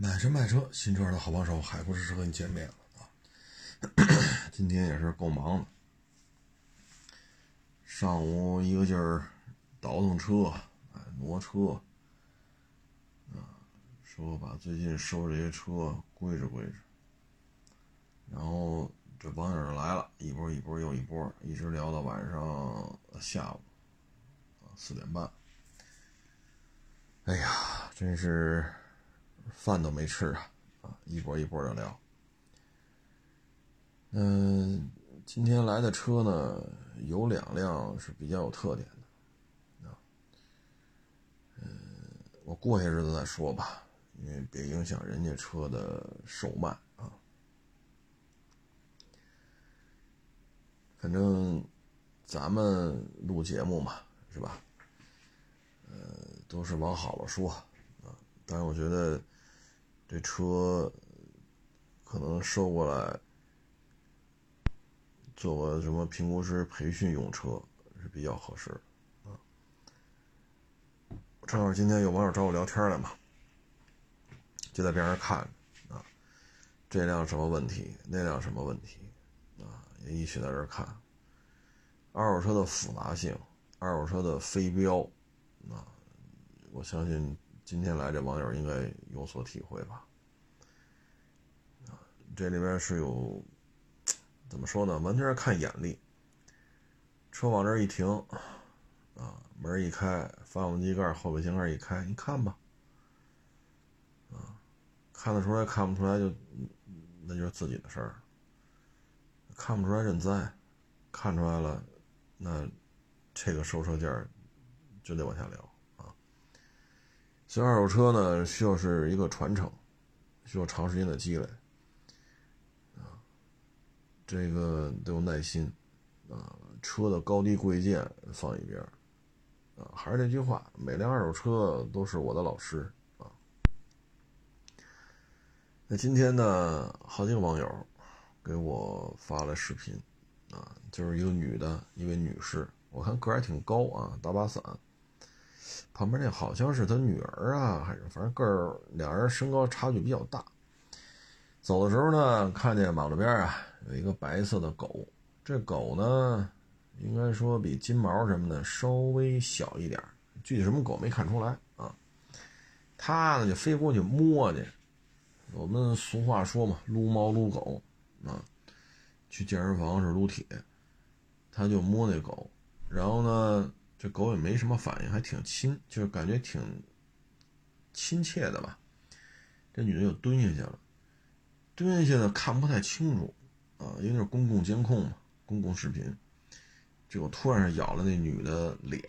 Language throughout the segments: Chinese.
买车卖车，新车的好帮手，海阔试车和你见面了啊！今天也是够忙的，上午一个劲儿倒腾车，哎，挪车，啊，说把最近收这些车归置归置，然后这网友来了，一波一波又一波，一直聊到晚上下午啊四点半，哎呀，真是。饭都没吃啊，啊，一波一波的聊。嗯，今天来的车呢，有两辆是比较有特点的，啊，嗯，我过些日子再说吧，因为别影响人家车的售卖啊。反正咱们录节目嘛，是吧？呃，都是往好了说啊，但是我觉得。这车可能收过来做个什么评估师培训用车是比较合适的啊。正好今天有网友找我聊天来嘛，就在边上看啊，这辆什么问题，那辆什么问题啊，也一起在这看。二手车的复杂性，二手车的飞标啊，我相信。今天来这网友应该有所体会吧？啊，这里边是有 怎么说呢？完全是看眼力。车往这一停，啊，门一开，发动机盖、后备箱盖一开，你看吧，啊，看得出来，看不出来就那就是自己的事儿。看不出来认栽，看出来了，那这个收车价就得往下聊。所以二手车呢，需要是一个传承，需要长时间的积累，啊，这个得有耐心，啊，车的高低贵贱放一边，啊，还是那句话，每辆二手车都是我的老师啊。那今天呢，好几个网友给我发了视频，啊，就是一个女的，一位女士，我看个儿还挺高啊，打把伞。旁边那好像是他女儿啊，还是反正个儿，两人身高差距比较大。走的时候呢，看见马路边啊有一个白色的狗，这狗呢应该说比金毛什么的稍微小一点，具体什么狗没看出来啊。他呢就飞过去摸去，我们俗话说嘛，撸猫撸狗啊，去健身房是撸铁，他就摸那狗，然后呢。这狗也没什么反应，还挺亲，就是感觉挺亲切的吧。这女的又蹲下去了，蹲下去呢看不太清楚啊，因为是公共监控嘛，公共视频。这我突然咬了那女的脸。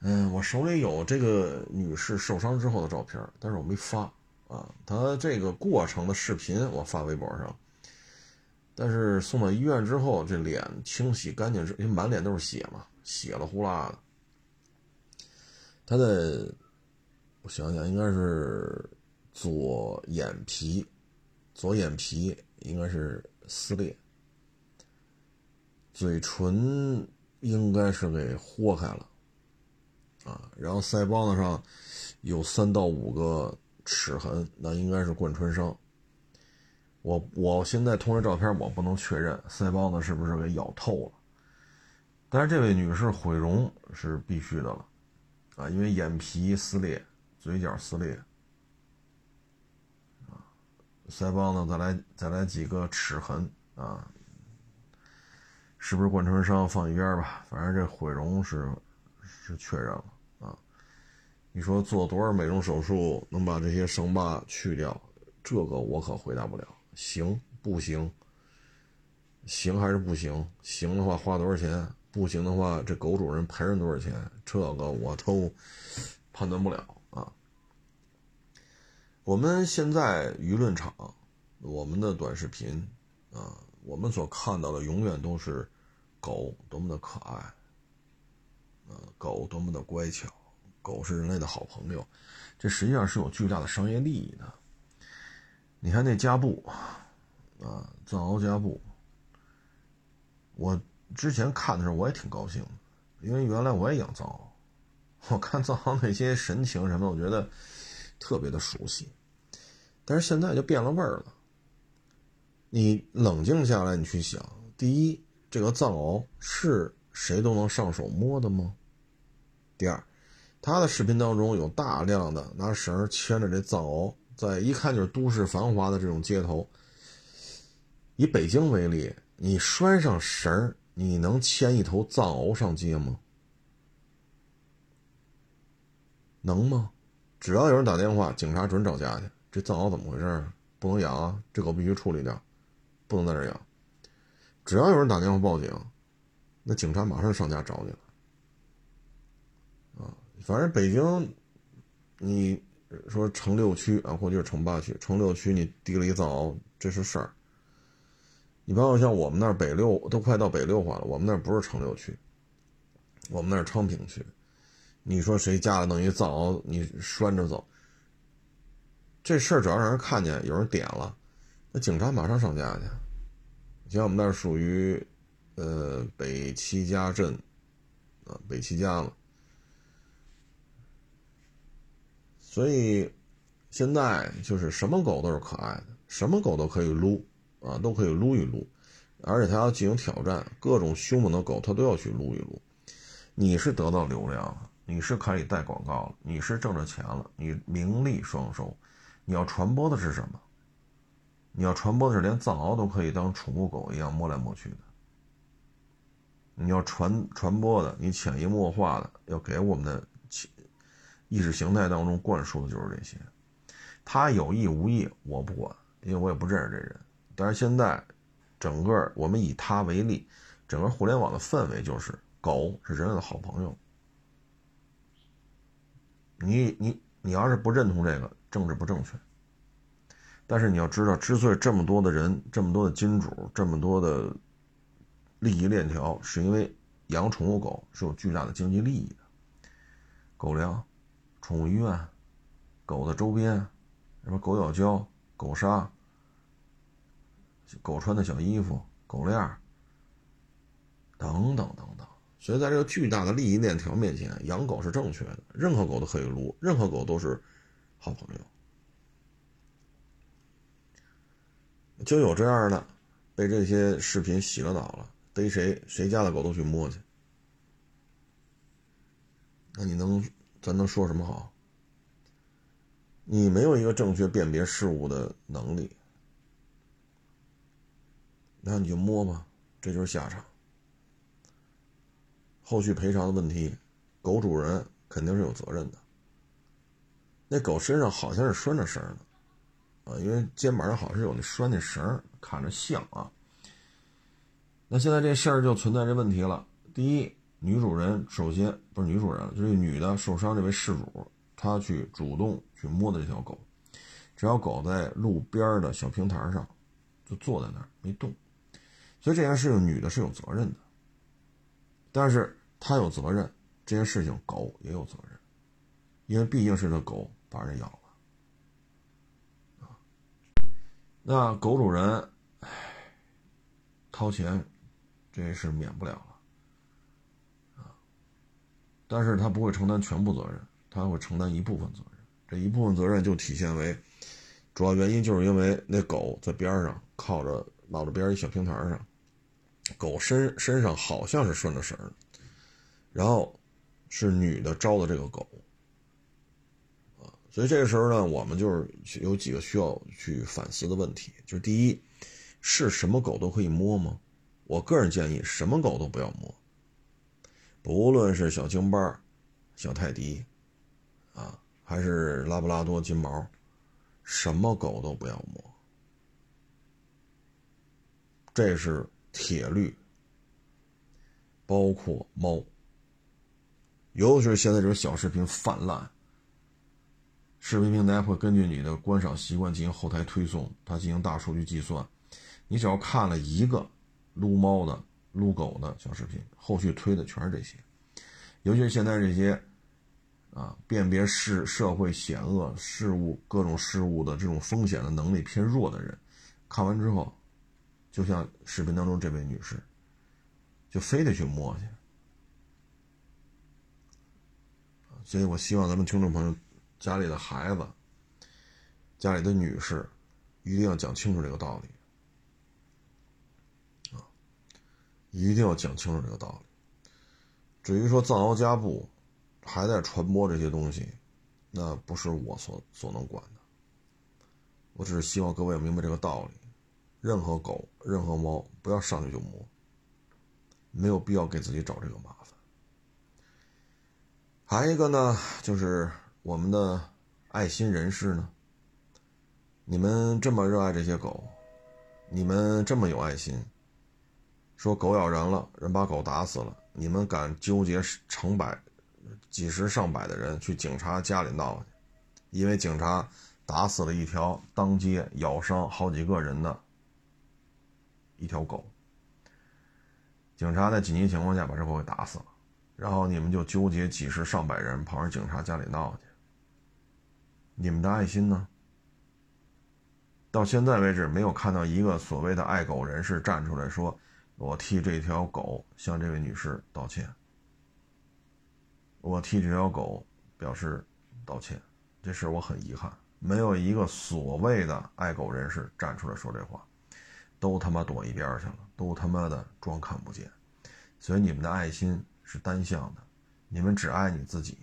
嗯，我手里有这个女士受伤之后的照片，但是我没发啊。她这个过程的视频我发微博上，但是送到医院之后，这脸清洗干净之，因为满脸都是血嘛。血了呼啦的，他的我想想，应该是左眼皮，左眼皮应该是撕裂，嘴唇应该是给豁开了，啊，然后腮帮子上有三到五个齿痕，那应该是贯穿伤。我我现在通过照片，我不能确认腮帮子是不是给咬透了。但是这位女士毁容是必须的了，啊，因为眼皮撕裂，嘴角撕裂，啊，腮帮子再来再来几个齿痕，啊，是不是贯穿伤放一边吧？反正这毁容是是确认了啊。你说做多少美容手术能把这些伤疤去掉？这个我可回答不了。行不行？行还是不行？行的话花多少钱？不行的话，这狗主人赔人多少钱？这个我都判断不了啊。我们现在舆论场，我们的短视频啊，我们所看到的永远都是狗多么的可爱，啊，狗多么的乖巧，狗是人类的好朋友，这实际上是有巨大的商业利益的。你看那加布啊，藏獒加布，我。之前看的时候我也挺高兴的，因为原来我也养藏獒，我看藏獒那些神情什么，我觉得特别的熟悉。但是现在就变了味儿了。你冷静下来，你去想，第一，这个藏獒是谁都能上手摸的吗？第二，他的视频当中有大量的拿绳牵着这藏獒，在一看就是都市繁华的这种街头。以北京为例，你拴上绳儿你能牵一头藏獒上街吗？能吗？只要有人打电话，警察准找家去。这藏獒怎么回事？不能养啊！这狗必须处理掉，不能在这养。只要有人打电话报警，那警察马上上家找你了。啊，反正北京，你说城六区啊，或者是城八区，城六区你提了一藏獒，这是事儿。你包括像我们那儿北六都快到北六环了，我们那儿不是城六区，我们那儿昌平区。你说谁家里弄一藏獒，你拴着走？这事儿只要让人看见，有人点了，那警察马上上家去。像我们那儿属于，呃，北七家镇，啊，北七家嘛。所以现在就是什么狗都是可爱的，什么狗都可以撸，啊，都可以撸一撸，而且它要进行挑战，各种凶猛的狗它都要去撸一撸。你是得到流量了，你是可以带广告了，你是挣着钱了，你名利双收。你要传播的是什么？你要传播的是连藏獒都可以当宠物狗一样摸来摸去的。你要传传播的，你潜移默化的要给我们的意识形态当中灌输的就是这些。他有意无意我不管，因为我也不认识这人。但是现在，整个我们以他为例，整个互联网的氛围就是狗是人类的好朋友。你你你要是不认同这个。政治不正确，但是你要知道，之所以这么多的人、这么多的金主、这么多的利益链条，是因为养宠物狗是有巨大的经济利益的。狗粮、宠物医院、狗的周边，什么狗咬胶、狗砂、狗穿的小衣服、狗链等等等等。所以，在这个巨大的利益链条面前，养狗是正确的。任何狗都可以撸，任何狗都是。好朋友，就有这样的，被这些视频洗了脑了，逮谁谁家的狗都去摸去，那你能咱能说什么好？你没有一个正确辨别事物的能力，那你就摸吧，这就是下场。后续赔偿的问题，狗主人肯定是有责任的。那狗身上好像是拴着绳的，啊，因为肩膀上好像是有那拴那绳，看着像啊。那现在这事儿就存在这问题了。第一，女主人首先不是女主人，就是女的受伤这位事主，她去主动去摸的这条狗，这条狗在路边的小平台上就坐在那儿没动，所以这件事情女的是有责任的。但是她有责任，这件事情狗也有责任，因为毕竟是这狗。把人咬了，那狗主人，唉，掏钱，这是免不了了，啊，但是他不会承担全部责任，他会承担一部分责任，这一部分责任就体现为，主要原因就是因为那狗在边上靠着马路边一小平台上，狗身身上好像是顺着绳然后是女的招的这个狗。所以这个时候呢，我们就是有几个需要去反思的问题，就是第一，是什么狗都可以摸吗？我个人建议，什么狗都不要摸，不论是小京巴、小泰迪，啊，还是拉布拉多、金毛，什么狗都不要摸，这是铁律。包括猫，尤其是现在这种小视频泛滥。视频平台会根据你的观赏习惯进行后台推送，它进行大数据计算。你只要看了一个撸猫的、撸狗的小视频，后续推的全是这些。尤其是现在这些啊，辨别事社会险恶事物、各种事物的这种风险的能力偏弱的人，看完之后，就像视频当中这位女士，就非得去摸去。所以我希望咱们听众朋友。家里的孩子家里的女士一定要讲清楚这个道理啊，一定要讲清楚这个道理。至于说藏獒家布还在传播这些东西，那不是我所所能管的。我只是希望各位明白这个道理：任何狗、任何猫，不要上去就摸，没有必要给自己找这个麻烦。还一个呢，就是我们的爱心人士呢，你们这么热爱这些狗，你们这么有爱心，说狗咬人了，人把狗打死了，你们敢纠结成百、几十上百的人去警察家里闹去，因为警察。打死了一条当街咬伤好几个人的一条狗，警察在紧急情况下把这狗给打死了，然后你们就纠结几十上百人跑上警察家里闹去，你们的爱心呢？到现在为止没有看到一个所谓的爱狗人士站出来说：“我替这条狗向这位女士道歉，我替这条狗表示道歉。”这事我很遗憾。没有一个所谓的爱狗人士站出来说这话，都他妈躲一边去了，都他妈的装看不见。所以你们的爱心是单向的，你们只爱你自己。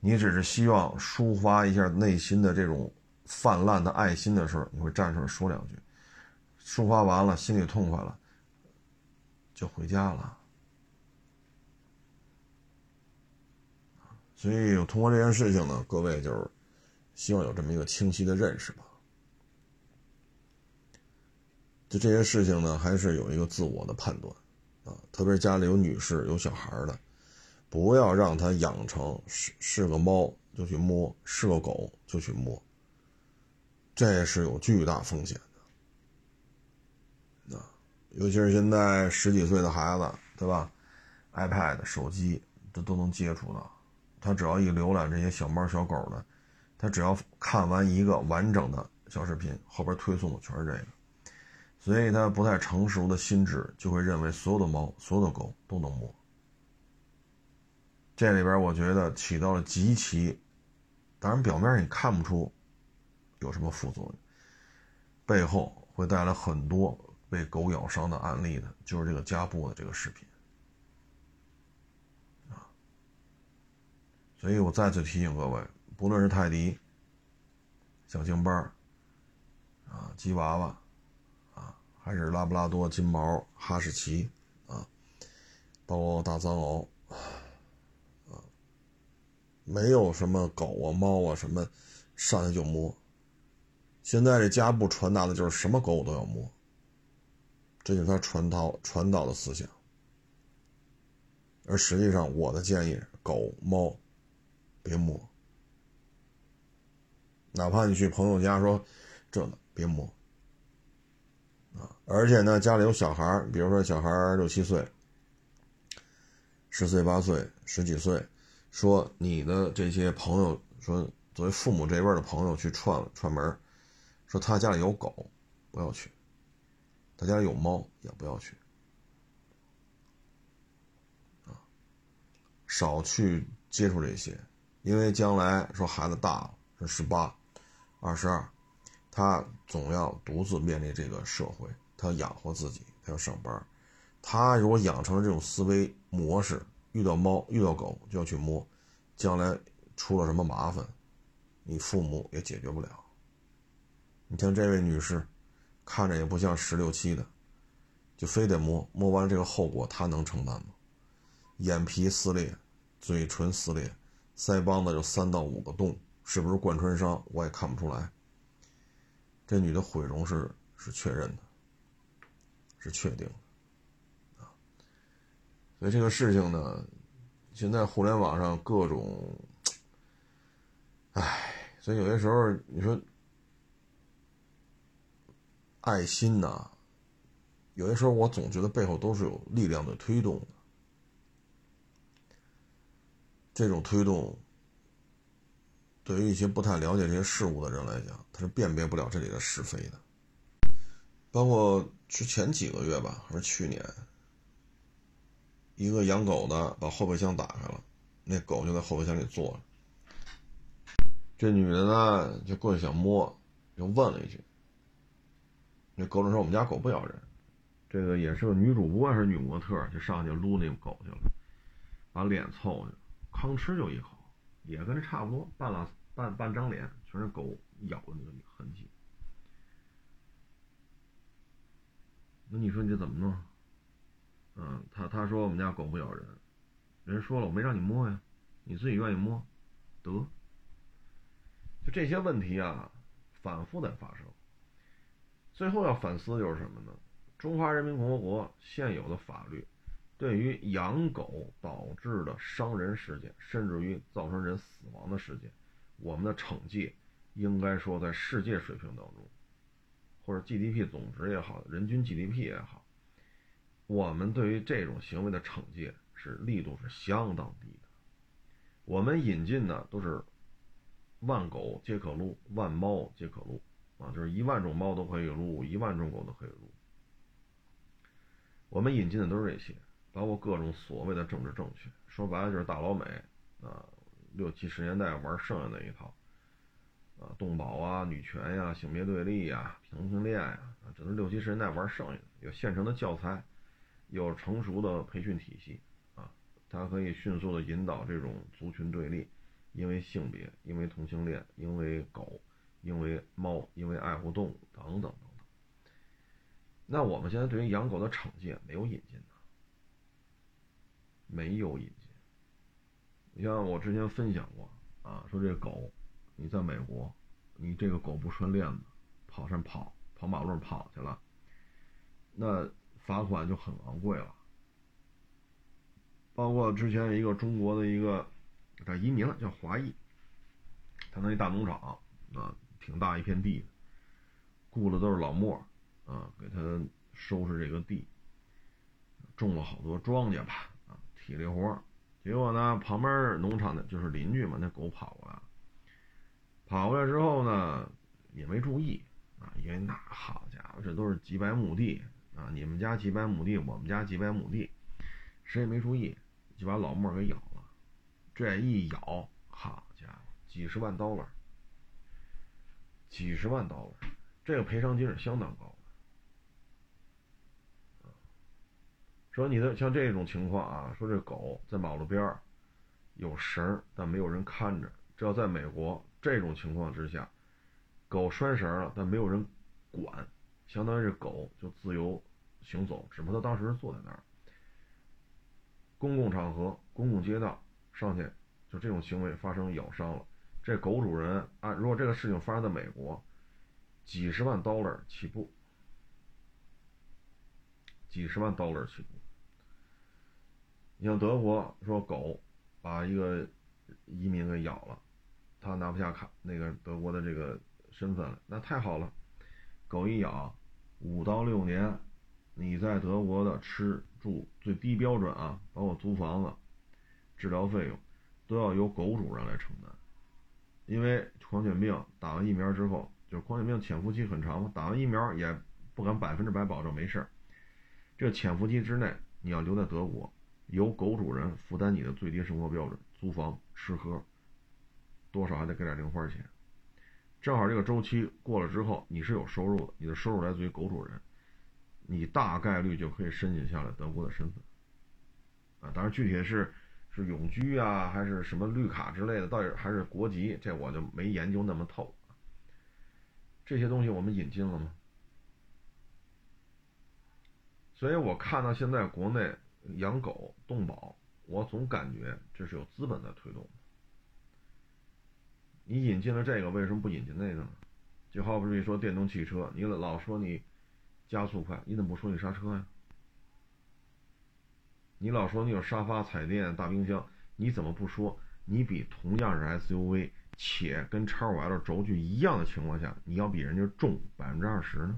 你只是希望抒发一下内心的这种泛滥的爱心的时候，你会站出来说两句，抒发完了心里痛快了，就回家了。所以通过这件事情呢，各位就是。希望有这么一个清晰的认识吧。就这些事情呢，还是有一个自我的判断啊。特别是家里有女士、有小孩的，不要让他养成是是个猫就去摸，是个狗就去摸，这是有巨大风险的。啊，尤其是现在十几岁的孩子，对吧？iPad、手机这都能接触到，他只要一浏览这些小猫小狗的。他只要看完一个完整的小视频，后边推送的全是这个，所以他不太成熟的心智就会认为所有的猫、所有的狗都能摸。这里边我觉得起到了极其，当然表面你看不出有什么副作用，背后会带来很多被狗咬伤的案例的，就是这个加布的这个视频啊。所以我再次提醒各位。不论是泰迪、小京巴啊、吉娃娃，还是拉布拉多、金毛、哈士奇啊，包括大藏獒啊，没有什么狗啊、猫啊什么上来就摸。现在这家布传达的就是什么狗我都要摸，这就是他传导传导的思想。而实际上，我的建议，狗猫别摸。哪怕你去朋友家说，这个别摸！而且呢，家里有小孩比如说小孩六七岁、十岁八岁、十几岁，说你的这些朋友说，作为父母这边的朋友去串串门，说他家里有狗，不要去；他家里有猫，也不要去啊！少去接触这些，因为将来说孩子大了，是十八。二十二，他总要独自面临这个社会，他要养活自己，他要上班。他如果养成了这种思维模式，遇到猫、遇到狗就要去摸，将来出了什么麻烦，你父母也解决不了。你像这位女士，看着也不像十六七的，就非得摸，摸完这个后果她能承担吗？眼皮撕裂，嘴唇撕裂，腮帮子有三到五个洞。是不是贯穿伤？我也看不出来。这女的毁容是是确认的，是确定的啊。所以这个事情呢，现在互联网上各种，唉，所以有些时候你说爱心呐，有些时候我总觉得背后都是有力量的推动的，这种推动。对于一些不太了解这些事物的人来讲，他是辨别不了这里的是非的。包括之前几个月吧，还是去年，一个养狗的把后备箱打开了，那狗就在后备箱里坐着。这女的呢就过去想摸，就问了一句：“那狗主说我们家狗不咬人。”这个也是个女主播还是女模特，就上去撸那个狗去了，把脸凑去，吭哧就一口，也跟这差不多，半拉半半张脸全是狗咬的那个痕迹。那你说你这怎么弄？嗯，他他说我们家狗不咬人，人说了我没让你摸呀，你自己愿意摸，得。就这些问题啊，反复在发生。最后要反思就是什么呢？中华人民共和国现有的法律，对于养狗导致的伤人事件，甚至于造成人死亡的事件，我们的惩戒应该说在世界水平当中，或者 GDP 总值也好，人均 GDP 也好，我们对于这种行为的惩戒是力度是相当低的。我们引进的都是万狗皆可撸，万猫皆可撸啊，就是一万种猫都可以撸，一万种狗都可以撸。我们引进的都是这些，包括各种所谓的政治正确，说白了就是大老美啊，六七十年代玩剩下那一套，啊，动保啊、女权呀、性别对立呀、同性恋呀，啊，这都是六七十年代玩剩下的。有现成的教材，有成熟的培训体系，啊，它可以迅速的引导这种族群对立，因为性别，因为同性恋，因为狗，因为猫，因为爱护动物等等等等。那我们现在对于养狗的惩戒没有引进呢？没有引进。你像我之前分享过啊，说这狗，你在美国，你这个狗不拴链子，跑上跑，跑马路上跑去了，那罚款就很昂贵了。包括之前一个中国的一个，他移民了，叫华裔，他那一大农场啊，挺大一片地，雇的都是老莫。啊，给他收拾这个地，种了好多庄稼吧，啊，体力活结果呢，旁边农场的就是邻居嘛，那狗跑过来了，跑过来之后呢，也没注意啊，因为那好家伙，这都是几百亩地啊，你们家几百亩地，我们家几百亩地，谁也没注意，就把老莫给咬了。这一咬，好家伙，几十万刀了，几十万刀了，这个赔偿金是相当高的。说你的像这种情况啊，说这狗在马路边儿有绳，但没有人看着。这要在美国这种情况之下，狗拴绳了，但没有人管，相当于是狗就自由行走，只不过他当时是坐在那儿。公共场合、公共街道上去，就这种行为发生咬伤了，这狗主人啊，如果这个事情发生在美国，几十万 dollar 起步，几十万 dollar 起步。你像德国说狗把一个移民给咬了，他拿不下卡那个德国的这个身份了，那太好了，狗一咬五到六年，你在德国的吃住最低标准啊，包括租房子、治疗费用，都要由狗主人来承担，因为狂犬病打完疫苗之后，就是狂犬病潜伏期很长嘛，打完疫苗也不敢百分之百保证没事儿，这潜伏期之内你要留在德国。由狗主人负担你的最低生活标准，租房、吃喝，多少还得给点零花钱。正好这个周期过了之后，你是有收入的，你的收入来自于狗主人，你大概率就可以申请下来德国的身份。啊，当然具体是是永居啊，还是什么绿卡之类的，到底还是国籍，这我就没研究那么透。这些东西我们引进了吗？所以我看到现在国内。养狗动保，我总感觉这是有资本在推动。你引进了这个，为什么不引进那个呢？就好比说电动汽车，你老说你加速快，你怎么不说你刹车呀？你老说你有沙发、彩电、大冰箱，你怎么不说你比同样是 SUV 且跟 x 五 l 轴距一样的情况下，你要比人家重百分之二十呢？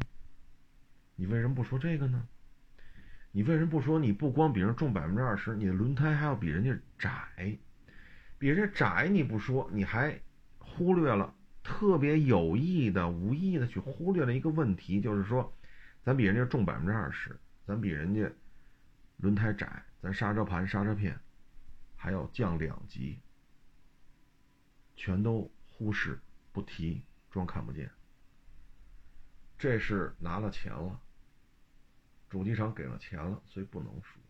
你为什么不说这个呢？你为什么不说？你不光比人重百分之二十，你的轮胎还要比人家窄，比人家窄你不说，你还忽略了特别有意的、无意的去忽略了一个问题，就是说，咱比人家重百分之二十，咱比人家轮胎窄，咱刹车盘、刹车片还要降两级，全都忽视，不提，装看不见。这是拿了钱了，主机厂给了钱了，所以不能说。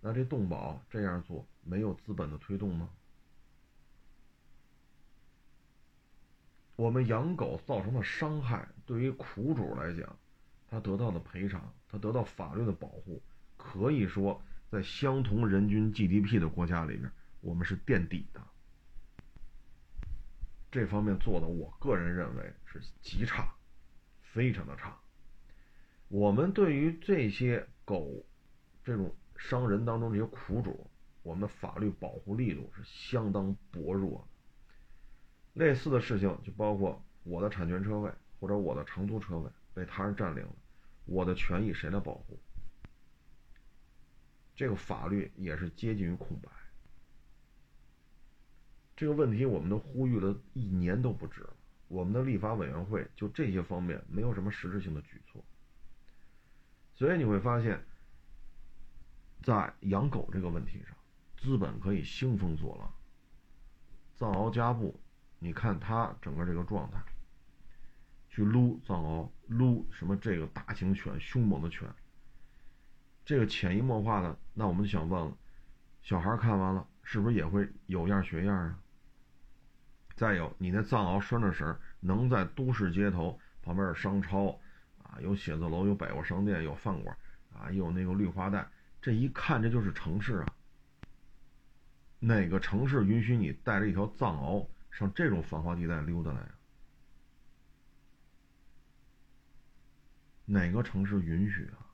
那这动保这样做没有资本的推动吗？我们养狗造成的伤害，对于苦主来讲，他得到的赔偿，他得到法律的保护，可以说在相同人均 GDP 的国家里边，我们是垫底的。这方面做的，我个人认为是极差，非常的差。我们对于这些狗，这种伤人当中这些苦主，我们法律保护力度是相当薄弱的。类似的事情就包括我的产权车位或者我的长租车位被他人占领了，我的权益谁来保护？这个法律也是接近于空白。这个问题我们都呼吁了一年都不止了，我们的立法委员会就这些方面没有什么实质性的举措。所以你会发现，在养狗这个问题上，资本可以兴风作浪，藏獒加布。你看他整个这个状态，去撸藏獒，撸什么这个大型犬、凶猛的犬，这个潜移默化的，那我们就想问了：小孩看完了，是不是也会有样学样啊？再有，你那藏獒拴着绳，能在都市街头旁边的商超啊，有写字楼、有百货商店、有饭馆啊，有那个绿化带，这一看这就是城市啊。哪个城市允许你带着一条藏獒？上这种繁华地带溜达来哪个城市允许啊？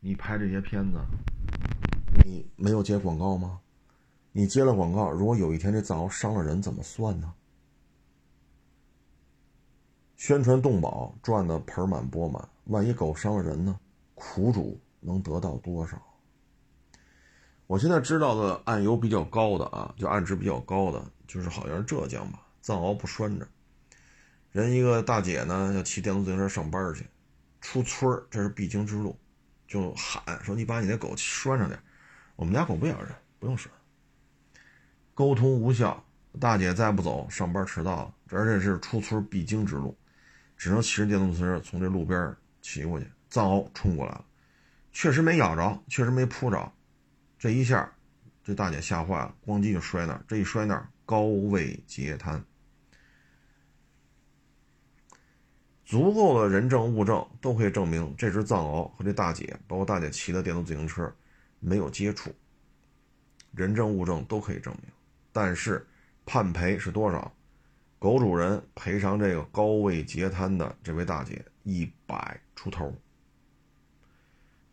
你拍这些片子，你没有接广告吗？你接了广告，如果有一天这藏獒伤了人，怎么算呢？宣传动保赚的盆满钵满，万一狗伤了人呢？苦主能得到多少？我现在知道的案由比较高的啊，就案值比较高的，就是好像是浙江吧，藏獒不拴着，人一个大姐呢要骑电动自行车上班去，出村这是必经之路，就喊说：“你把你那狗拴上点，我们家狗不咬人，不用拴。”沟通无效，大姐再不走，上班迟到了，而且是出村必经之路，只能骑着电动自行车从这路边骑过去，藏獒冲过来了，确实没咬着，确实没扑着。这一下，这大姐吓坏了，咣叽就摔那儿。这一摔那儿，高位截瘫。足够的人证物证都可以证明，这只藏獒和这大姐，包括大姐骑的电动自行车，没有接触。人证物证都可以证明，但是判赔是多少？狗主人赔偿这个高位截瘫的这位大姐一百出头。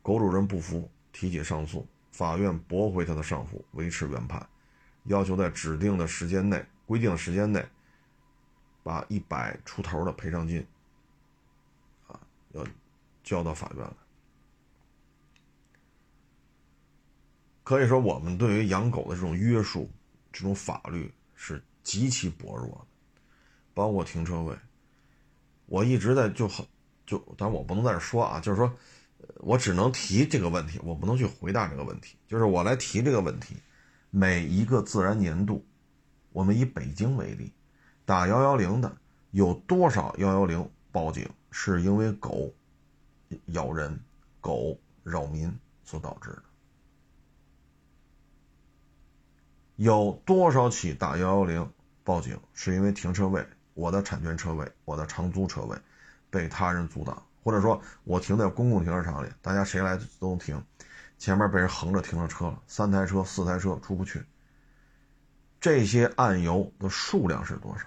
狗主人不服，提起上诉。法院驳回他的上诉，维持原判，要求在指定的时间内、规定的时间内，把一百出头的赔偿金，啊，要交到法院来。可以说，我们对于养狗的这种约束、这种法律是极其薄弱的，包括停车位。我一直在就很就，但我不能在这说啊，就是说。我只能提这个问题，我不能去回答这个问题。就是我来提这个问题，每一个自然年度，我们以北京为例，打幺幺零的有多少幺幺零报警是因为狗咬人、狗扰民所导致的？有多少起打幺幺零报警是因为停车位，我的产权车位、我的长租车位被他人阻挡？或者说我停在公共停车场里，大家谁来都能停，前面被人横着停了车了，三台车、四台车出不去。这些案由的数量是多少？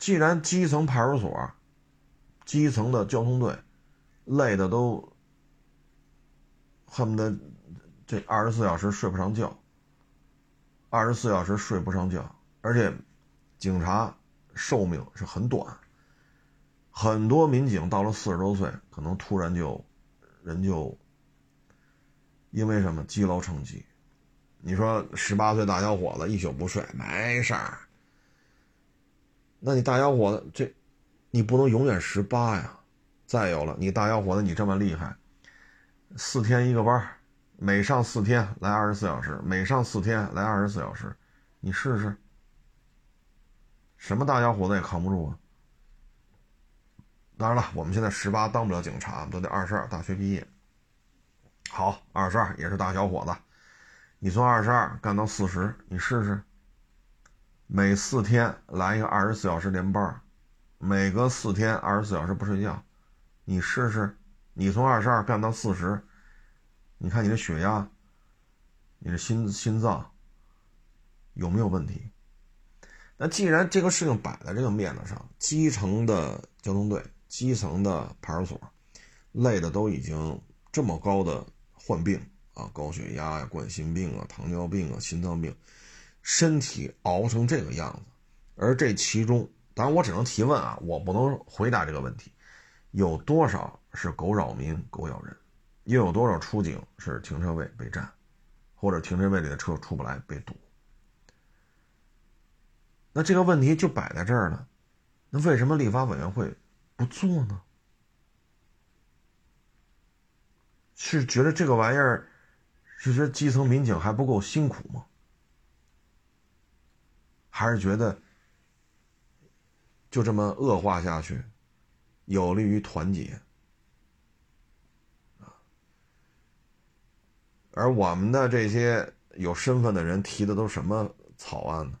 既然基层派出所、基层的交通队累的都恨不得这二十四小时睡不上觉，二十四小时睡不上觉，而且警察寿命是很短。很多民警到了四十多岁，可能突然就，人就，因为什么积劳成疾？你说十八岁大小伙子一宿不睡没事儿，那你大小伙子这，你不能永远十八呀。再有了，你大小伙子你这么厉害，四天一个班，每上四天来二十四小时，每上四天来二十四小时，你试试。什么大小伙子也扛不住啊！当然了，我们现在十八当不了警察，都得二十二大学毕业。好，二十二也是大小伙子，你从二十二干到四十，你试试。每四天来一个二十四小时连班，每隔四天二十四小时不睡觉，你试试。你从二十二干到四十，你看你的血压，你的心心脏有没有问题？那既然这个事情摆在这个面子上，基层的交通队、基层的派出所，累的都已经这么高的患病啊，高血压呀、冠心病啊、糖尿病啊、心脏病，身体熬成这个样子，而这其中，当然我只能提问啊，我不能回答这个问题，有多少？是狗扰民、狗咬人，又有多少出警是停车位被占，或者停车位里的车出不来被堵？那这个问题就摆在这儿了，那为什么立法委员会不做呢？是觉得这个玩意儿，是觉得基层民警还不够辛苦吗？还是觉得就这么恶化下去，有利于团结？而我们的这些有身份的人提的都什么草案呢？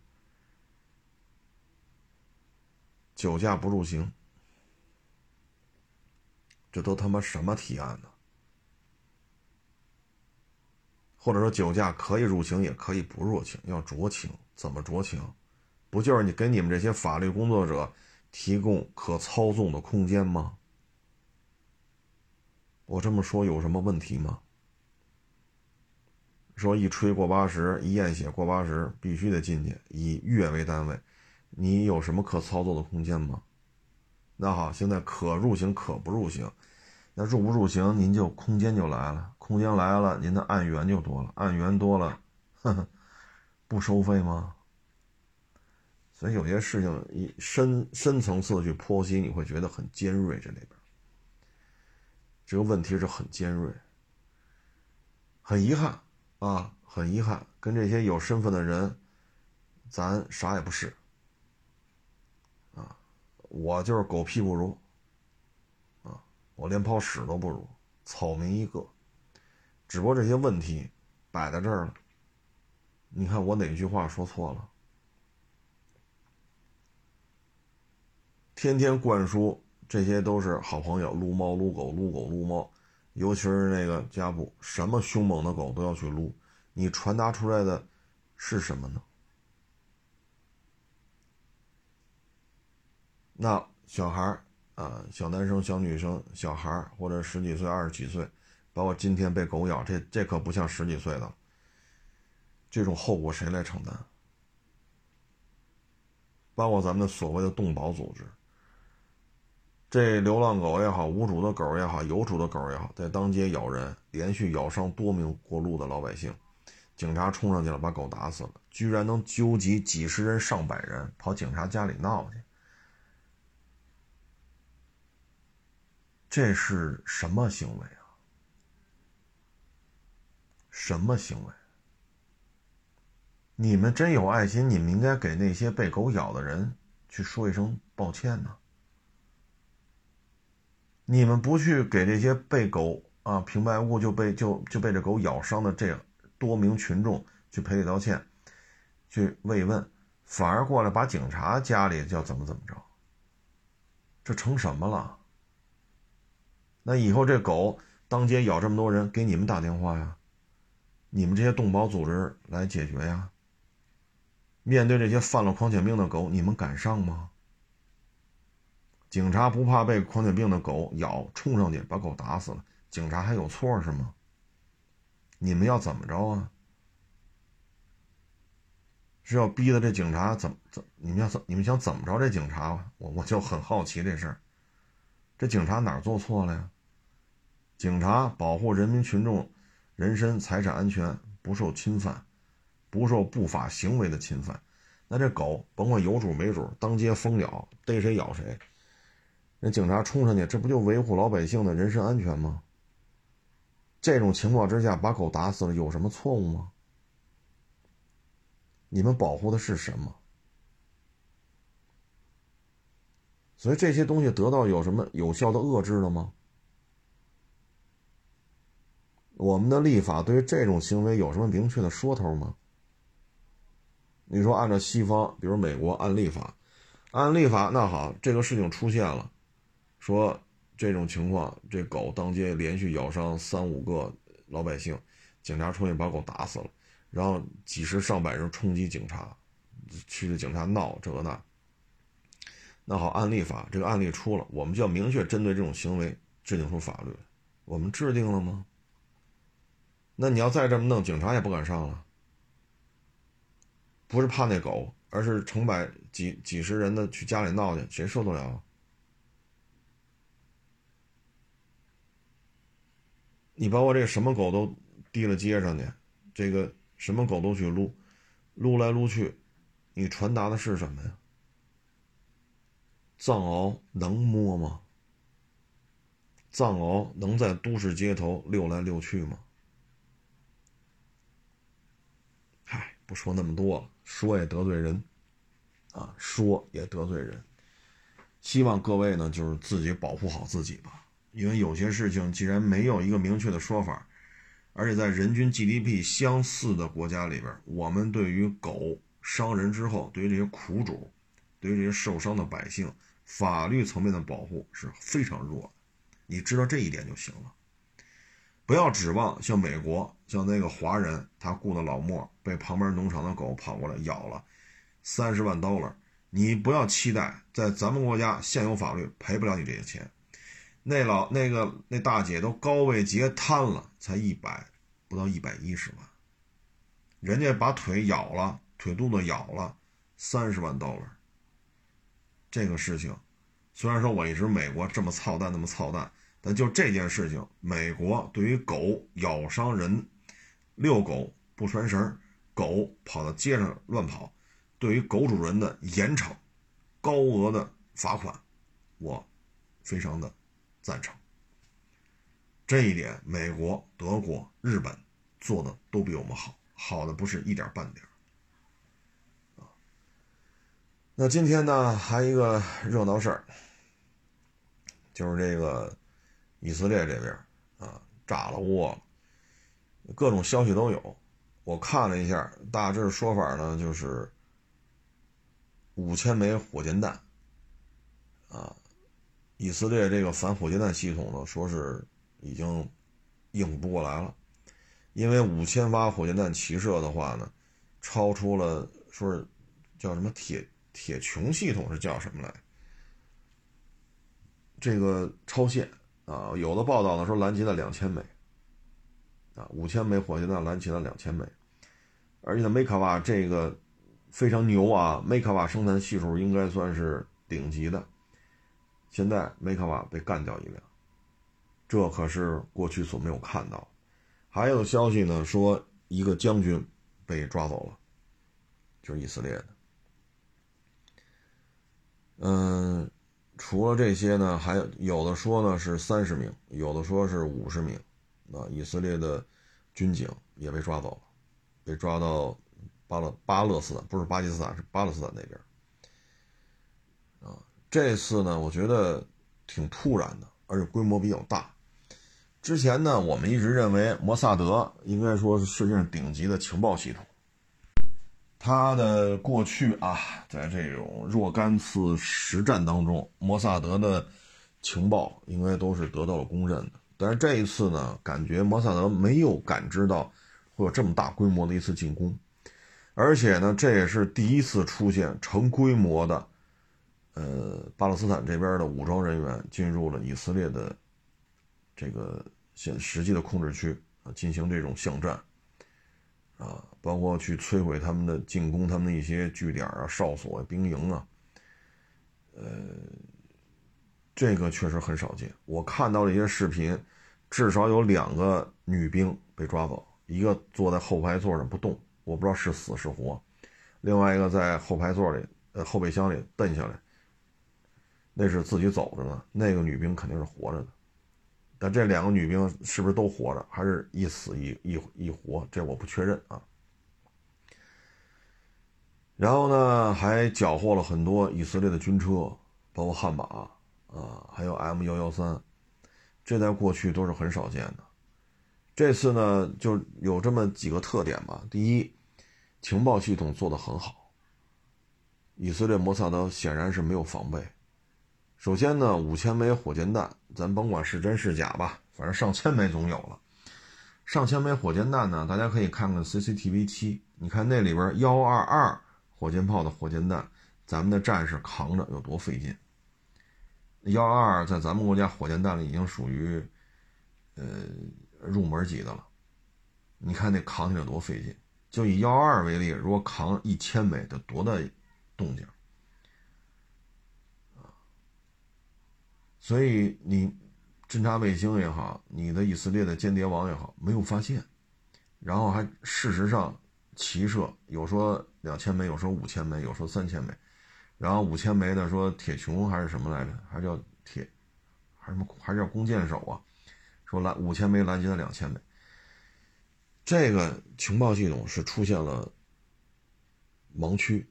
酒驾不入刑，这都他妈什么提案呢？或者说酒驾可以入刑，也可以不入刑，要酌情，怎么酌情？不就是你给你们这些法律工作者提供可操纵的空间吗？我这么说有什么问题吗？说一吹过八十，一验血过八十，必须得进去，以月为单位，你有什么可操作的空间吗？那好，现在可入行可不入行，那入不入行，您就空间就来了，空间来了，您的案源就多了，案源多了，呵呵，不收费吗？所以有些事情一深深层次的去剖析，你会觉得很尖锐，这里边这个问题是很尖锐，很遗憾。啊，很遗憾，跟这些有身份的人，咱啥也不是。我就是狗屁不如。啊，我连泡屎都不如，草民一个。只不过这些问题摆在这儿了，你看我哪句话说错了？天天灌输这些都是好朋友，撸猫撸狗，撸狗撸猫。尤其是那个家布，什么凶猛的狗都要去撸，你传达出来的是什么呢？那小孩儿啊，小男生、小女生、小孩或者十几岁、二十几岁，包括今天被狗咬，这这可不像十几岁的，这种后果谁来承担？包括咱们所谓的动保组织。这流浪狗也好，无主的狗也好，有主的狗也好，在当街咬人，连续咬伤多名过路的老百姓，警察冲上去了，把狗打死了，居然能纠集几十人、上百人跑警察家里闹去，这是什么行为啊？什么行为？你们真有爱心，你们应该给那些被狗咬的人去说一声抱歉呢。你们不去给这些被狗啊平白无故就被就就被这狗咬伤的这多名群众去赔礼道歉，去慰问，反而过来把警察家里叫怎么怎么着，这成什么了？那以后这狗当街咬这么多人，给你们打电话呀，你们这些动保组织来解决呀。面对这些犯了狂犬病的狗，你们敢上吗？警察不怕被狂犬病的狗咬，冲上去把狗打死了，警察还有错是吗？你们要怎么着啊？是要逼的这警察怎么怎？你们要怎？你们想怎么着这警察？我我就很好奇这事儿。这警察哪儿做错了呀？警察保护人民群众人身财产安全不受侵犯，不受不法行为的侵犯。那这狗甭管有主没主，当街疯咬，逮谁咬谁。那警察冲上去，这不就维护老百姓的人身安全吗？这种情况之下，把狗打死了，有什么错误吗？你们保护的是什么？所以这些东西得到有什么有效的遏制了吗？我们的立法对于这种行为有什么明确的说头吗？你说按照西方，比如美国按立法，按立法那好，这个事情出现了，说这种情况，这狗当街连续咬伤三五个老百姓，警察出去把狗打死了，然后几十上百人冲击警察，去警察闹这个那。那好，案例法这个案例出了，我们就要明确针对这种行为制定出法律。我们制定了吗？那你要再这么弄，警察也不敢上了。不是怕那狗，而是成百几几十人的去家里闹去，谁受得了？你把我这什么狗都提了街上去，这个什么狗都去撸，撸来撸去，你传达的是什么呀？藏獒能摸吗？藏獒能在都市街头溜来溜去吗？嗨，不说那么多了，说也得罪人，啊，说也得罪人。希望各位呢，就是自己保护好自己吧。因为有些事情既然没有一个明确的说法，而且在人均 GDP 相似的国家里边，我们对于狗伤人之后，对于这些苦主，对于这些受伤的百姓。法律层面的保护是非常弱的，你知道这一点就行了。不要指望像美国，像那个华人，他雇的老莫被旁边农场的狗跑过来咬了，三十万刀了。你不要期待在咱们国家现有法律赔不了你这些钱。那老那个那大姐都高位截瘫了，才一百不到一百一十万，人家把腿咬了，腿肚子咬了，三十万刀了。这个事情，虽然说我一直美国这么操蛋那么操蛋，但就这件事情，美国对于狗咬伤人、遛狗不拴绳、狗跑到街上乱跑，对于狗主人的严惩、高额的罚款，我非常的赞成。这一点，美国、德国、日本做的都比我们好，好的不是一点半点。那今天呢，还一个热闹事儿，就是这个以色列这边啊，炸了窝了，各种消息都有。我看了一下，大致说法呢，就是五千枚火箭弹啊，以色列这个反火箭弹系统呢，说是已经应付不过来了，因为五千发火箭弹齐射的话呢，超出了说是叫什么铁。铁穹系统是叫什么来？这个超限啊，有的报道呢说拦截了两千枚，啊，五千枚火箭弹拦截了两千枚，而且呢，梅卡瓦这个非常牛啊，梅卡瓦生产系数应该算是顶级的。现在梅卡瓦被干掉一辆，这可是过去所没有看到。还有消息呢说一个将军被抓走了，就是以色列的。嗯，除了这些呢，还有有的说呢是三十名，有的说是五十名，啊，以色列的军警也被抓走了，被抓到巴勒巴勒斯坦，不是巴基斯坦，是巴勒斯坦那边。啊，这次呢，我觉得挺突然的，而且规模比较大。之前呢，我们一直认为摩萨德应该说是世界上顶级的情报系统。他的过去啊，在这种若干次实战当中，摩萨德的情报应该都是得到了公认的。但是这一次呢，感觉摩萨德没有感知到会有这么大规模的一次进攻，而且呢，这也是第一次出现成规模的，呃，巴勒斯坦这边的武装人员进入了以色列的这个现实际的控制区啊，进行这种巷战。啊，包括去摧毁他们的进攻，他们的一些据点啊、哨所、兵营啊，呃，这个确实很少见。我看到了一些视频，至少有两个女兵被抓走，一个坐在后排座上不动，我不知道是死是活；另外一个在后排座里，呃，后备箱里蹬下来，那是自己走着呢。那个女兵肯定是活着的。但这两个女兵是不是都活着，还是一死一一一活？这我不确认啊。然后呢，还缴获了很多以色列的军车，包括悍马啊，还有 M 幺幺三，这在过去都是很少见的。这次呢，就有这么几个特点吧。第一，情报系统做得很好，以色列摩萨德显然是没有防备。首先呢，五千枚火箭弹，咱甭管是真是假吧，反正上千枚总有了。上千枚火箭弹呢，大家可以看看 CCTV 七，你看那里边幺二二火箭炮的火箭弹，咱们的战士扛着有多费劲。幺二二在咱们国家火箭弹里已经属于，呃，入门级的了。你看那扛起来多费劲。就以幺二为例，如果扛一千枚，得多大动静？所以你侦察卫星也好，你的以色列的间谍网也好，没有发现，然后还事实上齐射，有说两千枚，有说五千枚，有说三千枚，然后五千枚的说铁穹还是什么来着？还叫铁，还是什么？还是叫弓箭手啊？说拦五千枚拦截了两千枚，这个情报系统是出现了盲区。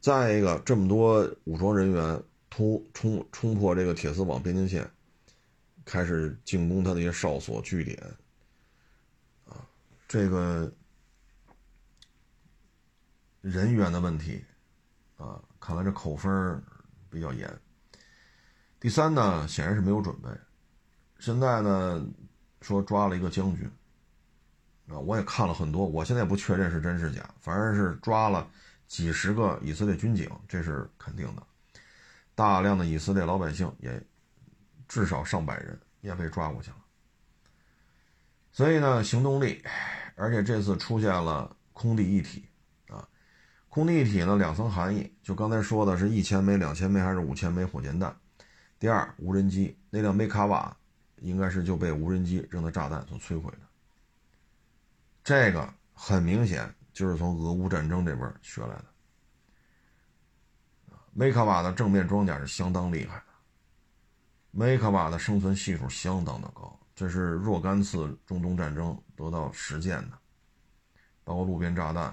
再一个，这么多武装人员。突冲冲破这个铁丝网边境线，开始进攻他的一些哨所据点，啊，这个人员的问题，啊，看来这扣分比较严。第三呢，显然是没有准备。现在呢，说抓了一个将军，啊，我也看了很多，我现在也不确认是真是假，反正是抓了几十个以色列军警，这是肯定的。大量的以色列老百姓也至少上百人也被抓过去了，所以呢，行动力，而且这次出现了空地一体啊，空地一体呢两层含义，就刚才说的是一千枚、两千枚还是五千枚火箭弹。第二，无人机那辆梅卡瓦应该是就被无人机扔的炸弹所摧毁的，这个很明显就是从俄乌战争这边学来的。梅卡瓦的正面装甲是相当厉害的，梅卡瓦的生存系数相当的高，这是若干次中东战争得到实践的，包括路边炸弹、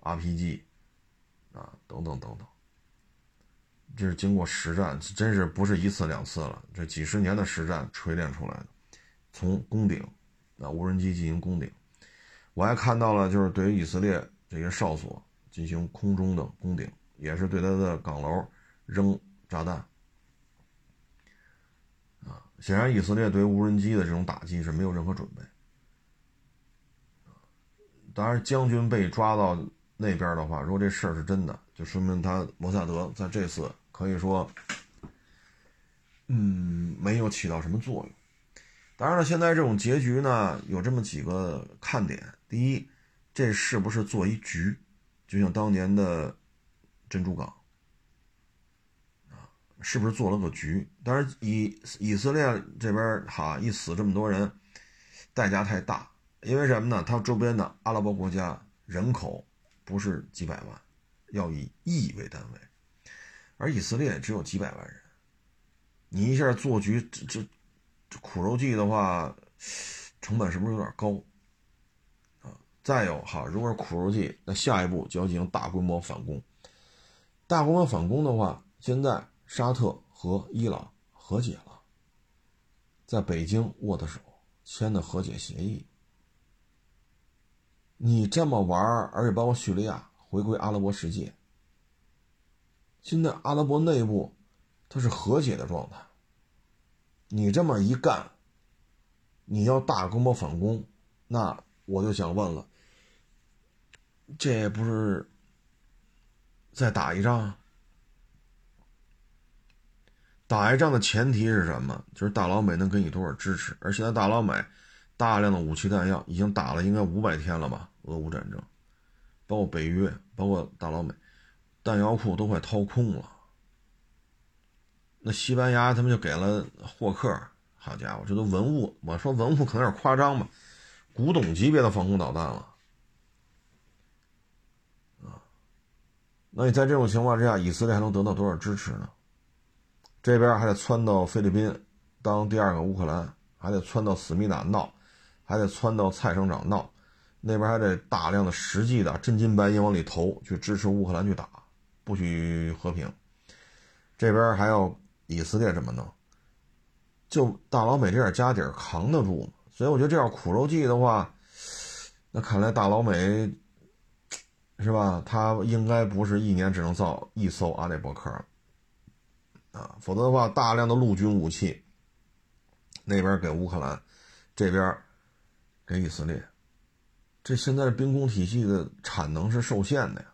RPG 啊等等等等，这是经过实战，真是不是一次两次了，这几十年的实战锤炼出来的。从攻顶啊，无人机进行攻顶，我还看到了，就是对于以色列这些哨所进行空中的攻顶。也是对他的岗楼扔炸弹，啊，显然以色列对无人机的这种打击是没有任何准备，当然，将军被抓到那边的话，如果这事儿是真的，就说明他摩萨德在这次可以说，嗯，没有起到什么作用。当然了，现在这种结局呢，有这么几个看点：第一，这是不是做一局，就像当年的。珍珠港啊，是不是做了个局？当然，以以色列这边哈一死这么多人，代价太大。因为什么呢？它周边的阿拉伯国家人口不是几百万，要以亿为单位，而以色列只有几百万人。你一下做局，这这这苦肉计的话，成本是不是有点高啊？再有哈，如果是苦肉计，那下一步就要进行大规模反攻。大规模反攻的话，现在沙特和伊朗和解了，在北京握的手，签的和解协议。你这么玩而且包括叙利亚回归阿拉伯世界，现在阿拉伯内部它是和解的状态。你这么一干，你要大规模反攻，那我就想问了，这不是？再打一仗，打一仗的前提是什么？就是大老美能给你多少支持。而现在大老美大量的武器弹药已经打了应该五百天了吧？俄乌战争，包括北约，包括大老美，弹药库都快掏空了。那西班牙他们就给了霍克，好家伙，这都文物，我说文物可能有点夸张吧，古董级别的防空导弹了。那你在这种情况之下，以色列还能得到多少支持呢？这边还得窜到菲律宾当第二个乌克兰，还得窜到思密达闹，还得窜到蔡省长闹，那边还得大量的实际的真金白银往里投，去支持乌克兰去打，不许和平。这边还要以色列这么弄，就大老美这点家底儿扛得住吗？所以我觉得这样苦肉计的话，那看来大老美是吧？他应该不是一年只能造一艘阿列伯克啊，否则的话，大量的陆军武器那边给乌克兰，这边给以色列。这现在的兵工体系的产能是受限的呀，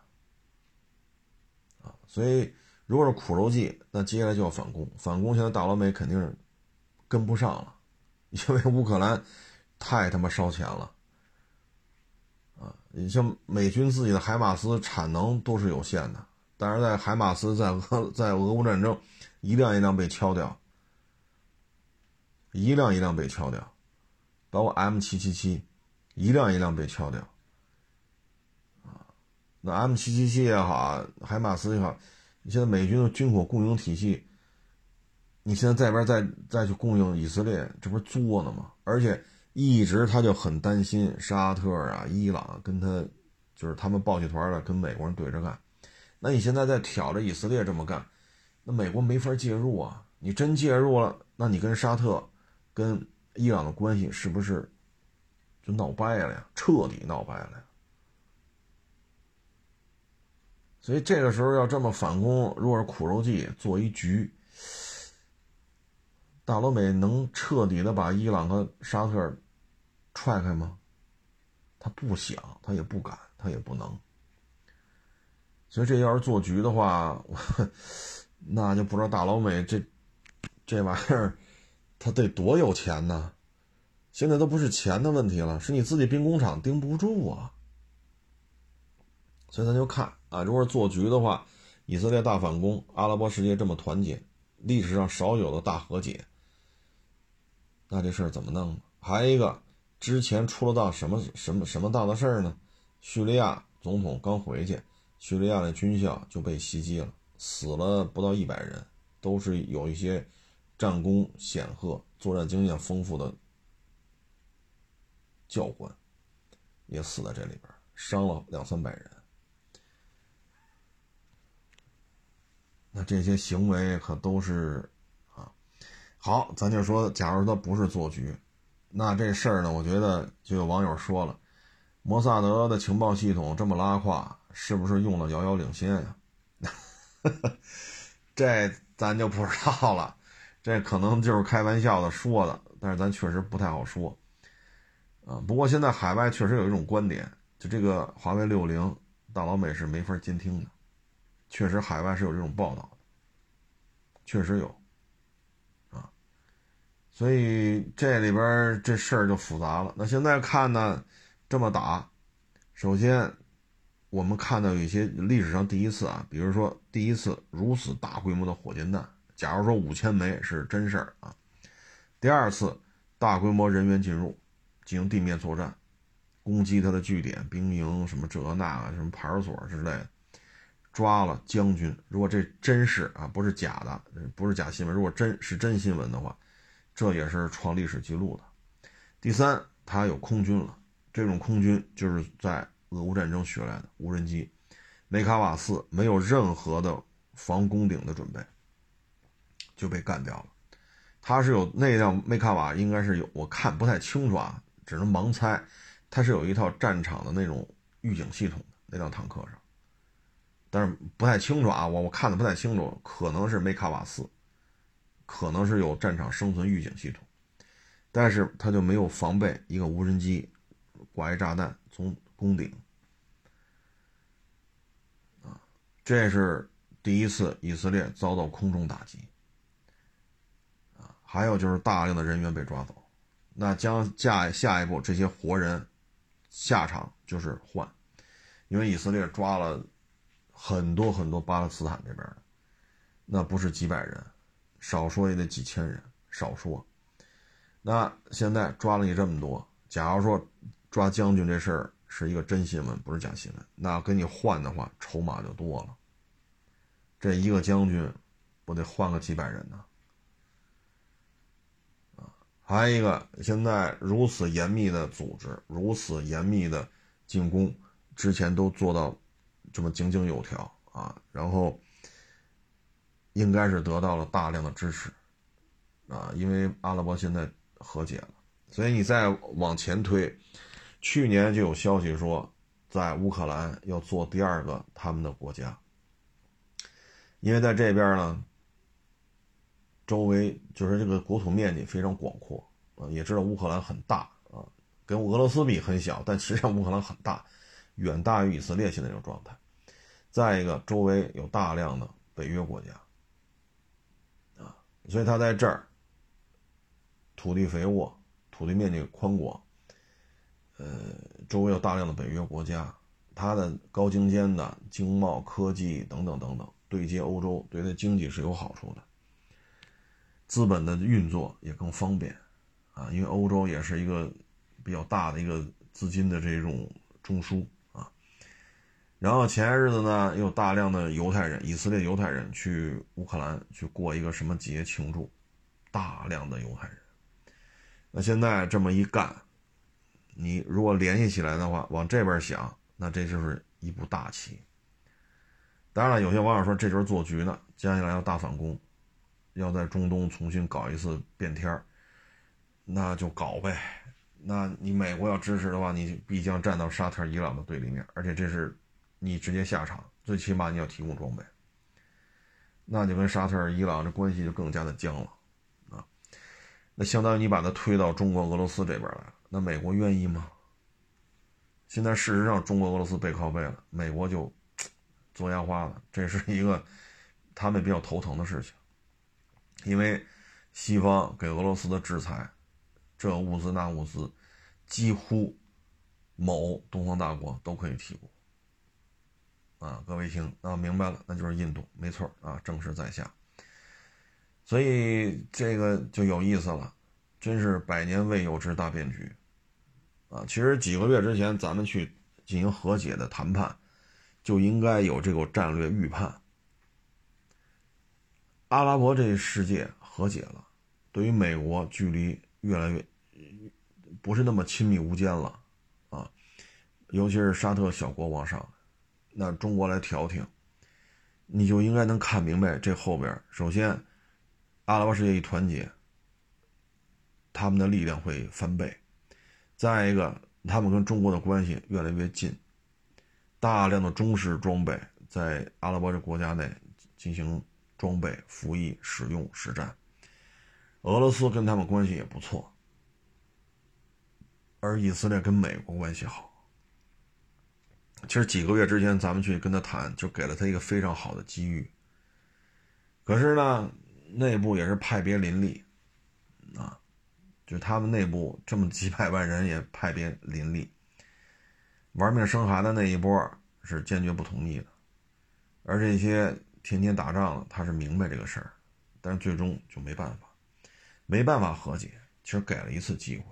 啊，所以如果是苦肉计，那接下来就要反攻。反攻现在大老美肯定是跟不上了，因为乌克兰太他妈烧钱了，你像美军自己的海马斯产能都是有限的，但是在海马斯在俄在俄乌战争一辆一辆被敲掉，一辆一辆被敲掉，包括 M 七七七。一辆一辆被敲掉，啊，那 M 七七七也好，海马斯也好，你现在美军的军火供应体系，你现在这边再再去供应以色列，这不是作呢吗？而且一直他就很担心沙特啊、伊朗跟他，就是他们抱起团来跟美国人对着干。那你现在在挑着以色列这么干，那美国没法介入啊。你真介入了，那你跟沙特、跟伊朗的关系是不是？就闹掰了呀，彻底闹掰了呀。所以这个时候要这么反攻，如果是苦肉计做一局，大老美能彻底的把伊朗和沙特踹开吗？他不想，他也不敢，他也不能。所以这要是做局的话，那就不知道大老美这这玩意儿他得多有钱呢。现在都不是钱的问题了，是你自己兵工厂盯不住啊。所以咱就看啊，如果是做局的话，以色列大反攻，阿拉伯世界这么团结，历史上少有的大和解，那这事儿怎么弄？还有一个，之前出了档什么什么什么大的事儿呢？叙利亚总统刚回去，叙利亚的军校就被袭击了，死了不到一百人，都是有一些战功显赫、作战经验丰富的。教官也死在这里边，伤了两三百人。那这些行为可都是啊，好，咱就说，假如他不是做局，那这事儿呢，我觉得就有网友说了，摩萨德的情报系统这么拉胯，是不是用的遥遥领先呀？这咱就不知道了，这可能就是开玩笑的说的，但是咱确实不太好说。啊，不过现在海外确实有一种观点，就这个华为六零大老美是没法监听的，确实海外是有这种报道的，确实有，所以这里边这事儿就复杂了。那现在看呢，这么打，首先我们看到有一些历史上第一次啊，比如说第一次如此大规模的火箭弹，假如说五千枚是真事儿啊，第二次大规模人员进入。进行地面作战，攻击他的据点、兵营什么这那个什么派出所之类的，抓了将军。如果这真是啊，不是假的，不是假新闻。如果真是真新闻的话，这也是创历史记录的。第三，他有空军了，这种空军就是在俄乌战争学来的无人机。梅卡瓦四没有任何的防攻顶的准备，就被干掉了。他是有那辆梅卡瓦，应该是有，我看不太清楚啊。只能盲猜，它是有一套战场的那种预警系统的那辆坦克上，但是不太清楚啊，我我看的不太清楚，可能是梅卡瓦斯，可能是有战场生存预警系统，但是它就没有防备一个无人机挂一炸弹从攻顶，啊，这是第一次以色列遭到空中打击，啊，还有就是大量的人员被抓走。那将下下一步这些活人下场就是换，因为以色列抓了很多很多巴勒斯坦这边的，那不是几百人，少说也得几千人，少说。那现在抓了你这么多，假如说抓将军这事儿是一个真新闻，不是假新闻，那给你换的话，筹码就多了。这一个将军不得换个几百人呢？还有一个，现在如此严密的组织，如此严密的进攻之前都做到这么井井有条啊，然后应该是得到了大量的支持啊，因为阿拉伯现在和解了，所以你再往前推，去年就有消息说，在乌克兰要做第二个他们的国家，因为在这边呢，周围就是这个国土面积非常广阔啊，也知道乌克兰很大啊。跟俄罗斯比很小，但实际上乌克兰很大，远大于以色列现在这种状态。再一个，周围有大量的北约国家，所以他在这儿，土地肥沃，土地面积宽广，呃，周围有大量的北约国家，它的高精尖的经贸、科技等等等等对接欧洲，对它经济是有好处的，资本的运作也更方便，啊，因为欧洲也是一个。比较大的一个资金的这种中枢，然后前些日子呢，有大量的犹太人，以色列犹太人去乌克兰去过一个什么节庆祝，大量的犹太人。那现在这么一干，你如果联系起来的话，往这边想，那这就是一步大棋。当然了，有些网友说这就是做局呢，接下来要大反攻，要在中东重新搞一次变天那就搞呗。那你美国要支持的话，你必将站到沙特、伊朗的对立面，而且这是你直接下场，最起码你要提供装备，那就跟沙特、伊朗这关系就更加的僵了啊。那相当于你把它推到中国、俄罗斯这边来，那美国愿意吗？现在事实上，中国、俄罗斯背靠背了，美国就做压花了，这是一个他们比较头疼的事情，因为西方给俄罗斯的制裁。这物资那物资，几乎某东方大国都可以提供啊！各位听啊，明白了，那就是印度，没错啊，正是在下。所以这个就有意思了，真是百年未有之大变局啊！其实几个月之前咱们去进行和解的谈判，就应该有这个战略预判。阿拉伯这世界和解了，对于美国距离越来越。不是那么亲密无间了，啊，尤其是沙特小国往上，那中国来调停，你就应该能看明白这后边。首先，阿拉伯世界一团结，他们的力量会翻倍；再一个，他们跟中国的关系越来越近，大量的中式装备在阿拉伯这国家内进行装备、服役、使用、实战。俄罗斯跟他们关系也不错。而以色列跟美国关系好，其实几个月之前咱们去跟他谈，就给了他一个非常好的机遇。可是呢，内部也是派别林立，啊，就他们内部这么几百万人也派别林立，玩命生孩子那一波是坚决不同意的，而这些天天打仗的他是明白这个事儿，但是最终就没办法，没办法和解，其实给了一次机会。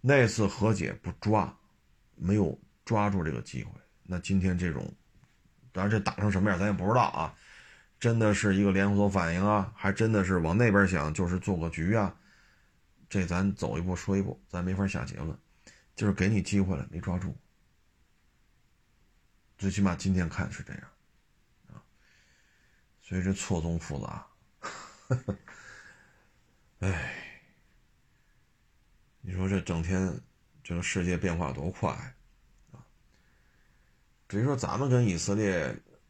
那次和解不抓，没有抓住这个机会。那今天这种，当然这打成什么样咱也不知道啊。真的是一个连锁反应啊，还真的是往那边想，就是做个局啊。这咱走一步说一步，咱没法下结论。就是给你机会了，没抓住。最起码今天看是这样，啊。所以这错综复杂，唉。你说这整天，这个世界变化多快！至于说咱们跟以色列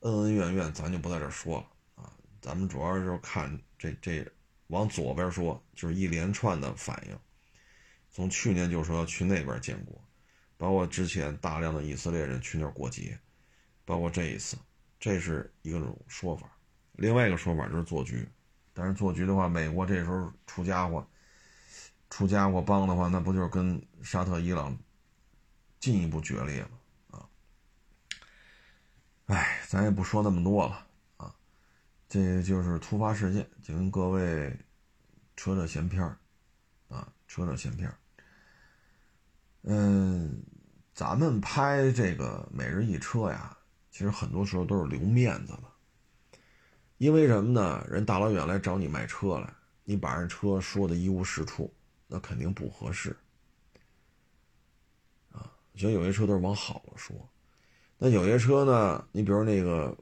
恩恩怨怨，咱就不在这说了啊。咱们主要就是看这这往左边说，就是一连串的反应。从去年就说要去那边建国，包括之前大量的以色列人去那儿过节，包括这一次，这是一个种说法。另外一个说法就是做局，但是做局的话，美国这时候出家伙。出家伙帮的话，那不就是跟沙特、伊朗进一步决裂吗？哎，咱也不说那么多了啊，这就是突发事件，就跟各位扯扯闲篇儿啊，扯扯闲篇儿。嗯，咱们拍这个每日一车呀，其实很多时候都是留面子的，因为什么呢？人大老远来找你卖车来，你把人车说的一无是处。那肯定不合适，啊，觉得有些车都是往好了说。那有些车呢，你比如那个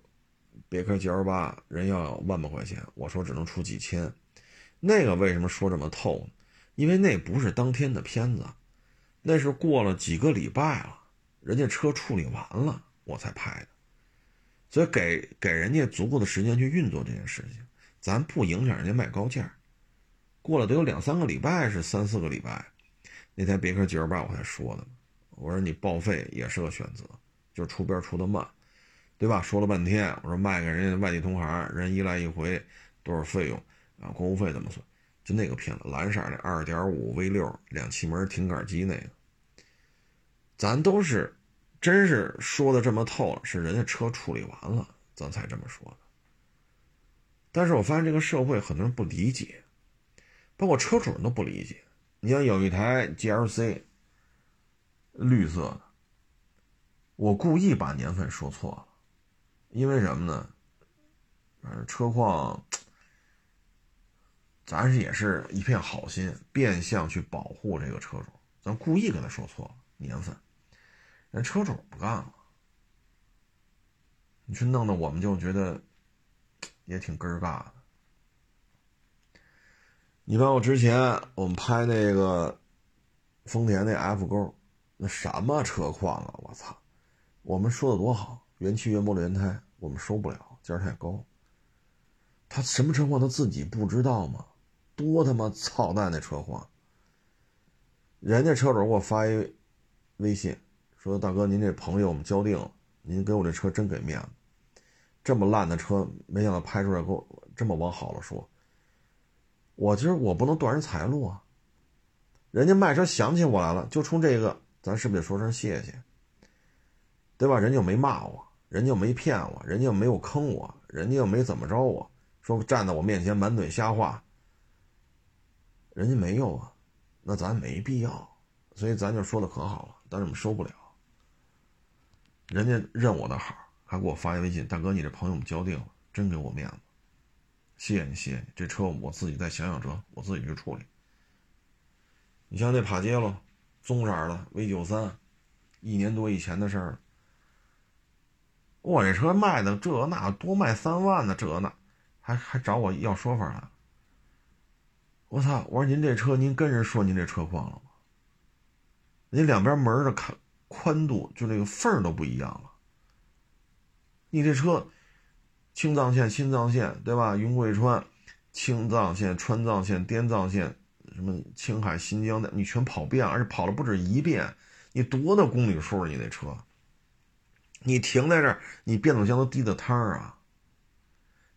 别克 GL 八，人要万把块钱，我说只能出几千。那个为什么说这么透呢？因为那不是当天的片子，那是过了几个礼拜了，人家车处理完了我才拍的，所以给给人家足够的时间去运作这件事情，咱不影响人家卖高价。过了得有两三个礼拜，是三四个礼拜，那台别克 GL 八我才说的，我说你报废也是个选择，就是出边出的慢，对吧？说了半天，我说卖给人家外地同行，人一来一回多少费用？啊，过户费怎么算？就那个片子，蓝色的二点五 V 六两气门挺杆机那个，咱都是真是说的这么透了，是人家车处理完了，咱才这么说的。但是我发现这个社会很多人不理解，包括车主人都不理解。你像有一台 GLC 绿色的，我故意把年份说错了，因为什么呢？反正车况。咱是也是一片好心，变相去保护这个车主，咱故意跟他说错了年份，人车主不干了，你去弄得我们就觉得也挺根儿尬的。你包括之前我们拍那个丰田那 F 勾，那什么车况啊！我操，我们说的多好，原漆原玻璃原胎，我们收不了，价太高。他什么车况他自己不知道吗？多他妈操蛋的车况！人家车主给我发一微信，说：“大哥，您这朋友我们交定了，您给我这车真给面子。这么烂的车，没想到拍出来给我这么往好了说。我今儿我不能断人财路啊！人家卖车想起我来了，就冲这个，咱是不是得说声谢谢？对吧？人家又没骂我，人家又没骗我，人家又没有坑我，人家又没怎么着我，说站在我面前满嘴瞎话。”人家没有啊，那咱没必要，所以咱就说的可好了，但是我们收不了。人家认我的好，还给我发一微信：“大哥，你这朋友我们交定了，真给我面子，谢谢你，谢谢你。这车我自己再想想辙，我自己去处理。”你像那帕杰罗，棕色的 V 九三，一年多以前的事儿。我这车卖的这那多卖三万呢，这那还还找我要说法了。我操！我说您这车，您跟人说您这车况了吗？您两边门的看宽度，就那个缝都不一样了。你这车，青藏线、新藏线，对吧？云贵川、青藏线、川藏线、滇藏线，什么青海、新疆的，你全跑遍，而且跑了不止一遍。你多大公里数？你那车，你停在这儿，你变速箱都滴的汤儿啊！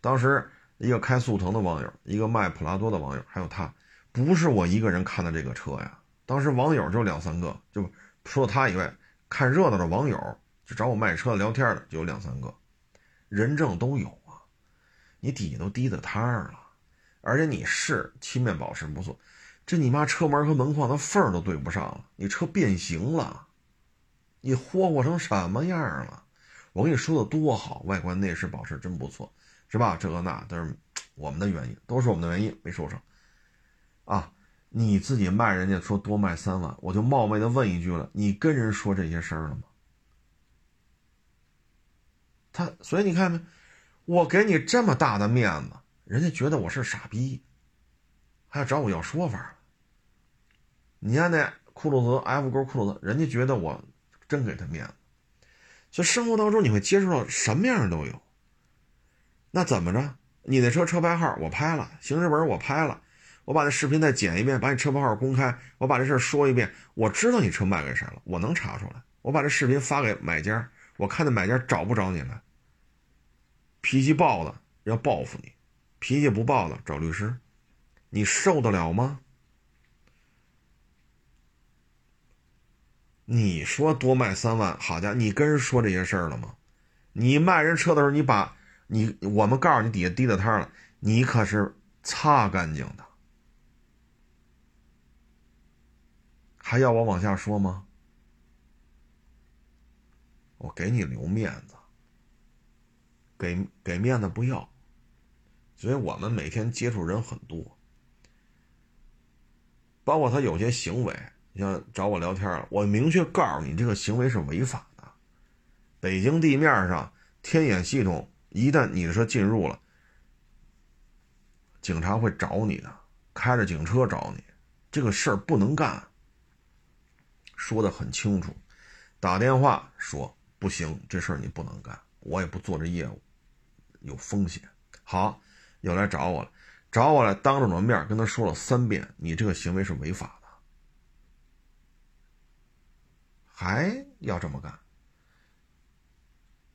当时。一个开速腾的网友，一个卖普拉多的网友，还有他，不是我一个人看的这个车呀。当时网友就两三个，就除了他以外，看热闹的网友就找我卖车聊天的就有两三个，人证都有啊。你底下都滴的汤了，而且你是漆面保持不错，这你妈车门和门框的缝都对不上了，你车变形了，你霍霍成什么样了？我跟你说的多好，外观内饰保持真不错。是吧？这个那都是我们的原因，都是我们的原因没收成。啊，你自己卖人家说多卖三万，我就冒昧的问一句了，你跟人说这些事儿了吗？他，所以你看没，我给你这么大的面子，人家觉得我是傻逼，还要找我要说法。你看那库鲁泽 F 勾库鲁泽，人家觉得我真给他面子。所以生活当中你会接触到什么样的都有。那怎么着？你那车车牌号我拍了，行驶本我拍了，我把那视频再剪一遍，把你车牌号公开，我把这事说一遍。我知道你车卖给谁了，我能查出来。我把这视频发给买家，我看那买家找不着你了。脾气暴的要报复你，脾气不暴的找律师，你受得了吗？你说多卖三万，好家伙，你跟人说这些事儿了吗？你卖人车的时候，你把。你我们告诉你底下滴的汤了，你可是擦干净的，还要我往下说吗？我给你留面子，给给面子不要，所以我们每天接触人很多，包括他有些行为，你像找我聊天了，我明确告诉你，这个行为是违法的。北京地面上天眼系统，一旦你的车进入了，警察会找你的，开着警车找你，这个事儿不能干。说的很清楚，打电话说不行，这事儿你不能干，我也不做这业务，有风险。好，又来找我了，找我来，当着我的面跟他说了三遍，你这个行为是违法的，还要这么干？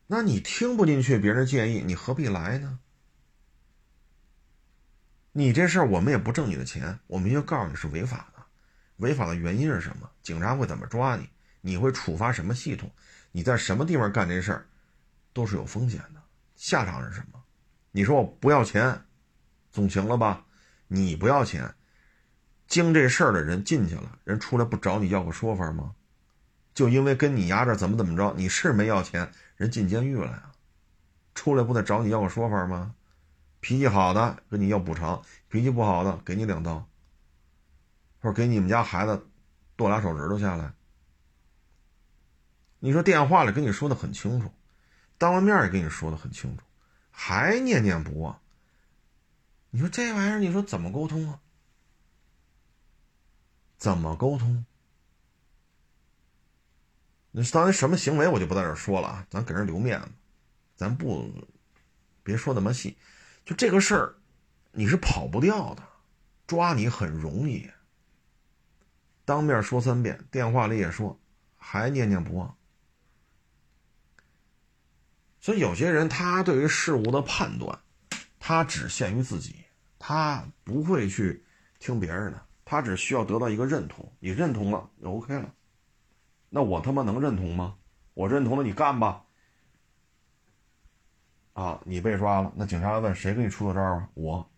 那你听不进去别人建议，你何必来呢？你这事儿我们也不挣你的钱，我们就告诉你是违法的，违法的原因是什么？警察会怎么抓你？你会触发什么系统？你在什么地方干这事儿，都是有风险的，下场是什么？你说我不要钱，总行了吧？你不要钱，经这事儿的人进去了，人出来不找你要个说法吗？就因为跟你丫这怎么怎么着，你是没要钱，人进监狱了呀，出来不得找你要个说法吗？脾气好的跟你要补偿，脾气不好的给你两刀，或者给你们家孩子剁俩手指头下来。你说电话里跟你说的很清楚，当了面也跟你说的很清楚。还念念不忘，你说这玩意儿，你说怎么沟通啊？怎么沟通？那当然什么行为我就不在这说了啊，咱给人留面子，咱不别说那么细。就这个事儿，你是跑不掉的，抓你很容易。当面说三遍，电话里也说，还念念不忘。所以有些人他对于事物的判断，他只限于自己，他不会去听别人的，他只需要得到一个认同。你认同了就 OK 了。那我他妈能认同吗？我认同了，你干吧。啊，你被抓了，那警察问谁给你出的招啊？我。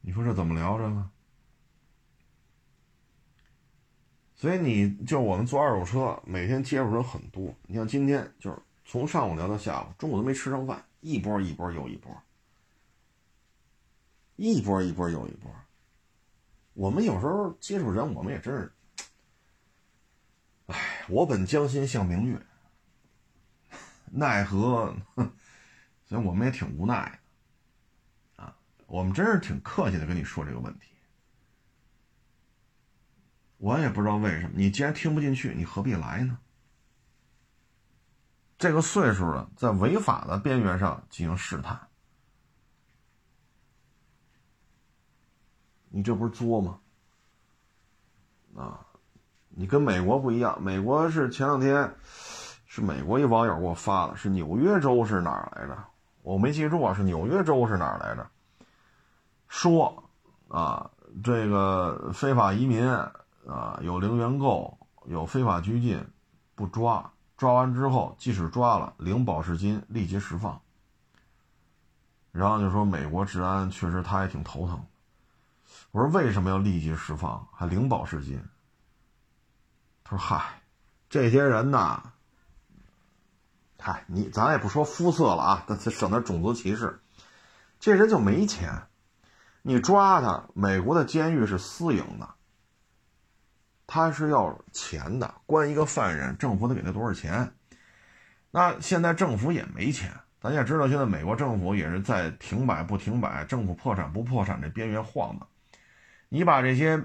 你说这怎么聊着呢？所以你就我们做二手车，每天接触人很多。你像今天就是从上午聊到下午，中午都没吃上饭，一波一波又一波，一波一波又一波。我们有时候接触人，我们也真是，哎，我本将心向明月，奈何，所以我们也挺无奈的啊。我们真是挺客气的跟你说这个问题。我也不知道为什么，你既然听不进去，你何必来呢？这个岁数了，在违法的边缘上进行试探，你这不是作吗？啊，你跟美国不一样，美国是前两天是美国一网友给我发的，是纽约州是哪儿来着？我没记住啊，是纽约州是哪儿来着？说啊，这个非法移民。啊，有零元购，有非法拘禁，不抓，抓完之后，即使抓了，零保释金，立即释放。然后就说美国治安确实他也挺头疼。我说为什么要立即释放，还零保释金？他说：“嗨，这些人呐，嗨，你咱也不说肤色了啊，咱省得种族歧视。这人就没钱，你抓他，美国的监狱是私营的。”他是要钱的，关一个犯人，政府得给他多少钱？那现在政府也没钱，咱也知道，现在美国政府也是在停摆不停摆，政府破产不破产这边缘晃的。你把这些，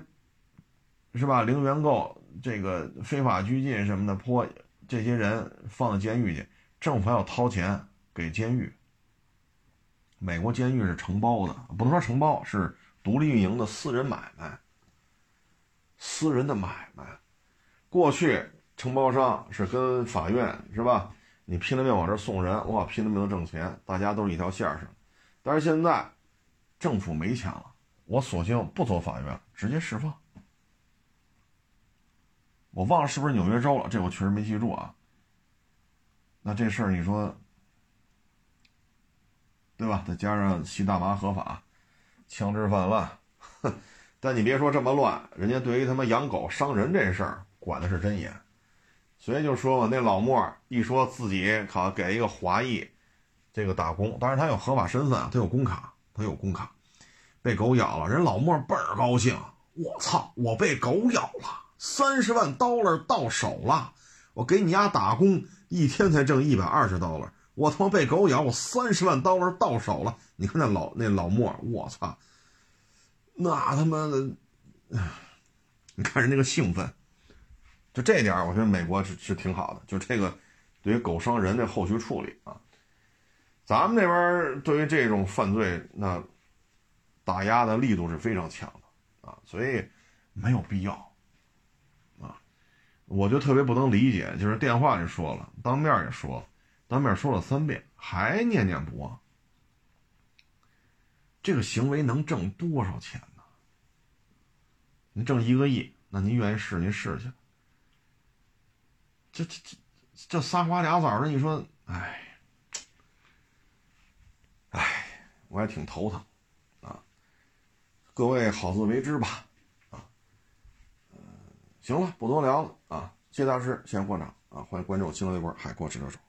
是吧？零元购、这个非法拘禁什么的，泼这些人放到监狱去，政府还要掏钱给监狱。美国监狱是承包的，不能说承包，是独立运营的私人买卖。私人的买卖，过去承包商是跟法院是吧？你拼了命往这送人，我拼了命的挣钱，大家都是一条线上。但是现在政府没钱了，我索性不走法院，直接释放。我忘了是不是纽约州了，这我确实没记住啊。那这事儿你说对吧？再加上吸大麻合法，枪支泛滥，哼。但你别说这么乱，人家对于他妈养狗伤人这事儿管的是真严，所以就说嘛，那老莫一说自己考给一个华裔这个打工，当然他有合法身份，他有工卡，他有工卡，被狗咬了，人老莫倍儿高兴，我操，我被狗咬了，三十万 dollar 到手了，我给你丫打工一天才挣一百二十 dollar，我他妈被狗咬，我三十万 dollar 到手了。你看那老那老莫，我操，那他妈的，你看人那个兴奋，就这点我觉得美国是是挺好的，就这个对于狗伤人的后续处理啊，咱们这边对于这种犯罪那打压的力度是非常强的。啊，所以没有必要！我就特别不能理解，就是电话里说了，当面也说，当面说了三遍，还念念不忘。这个行为能挣多少钱呢？您挣一个亿，那您愿意试您试去。这这这这仨瓜俩枣的，你说，哎，哎，我也挺头疼啊。各位好自为之吧，行了，不多聊了啊，谢大师先过场啊，欢迎关注我新浪微博海阔试车手。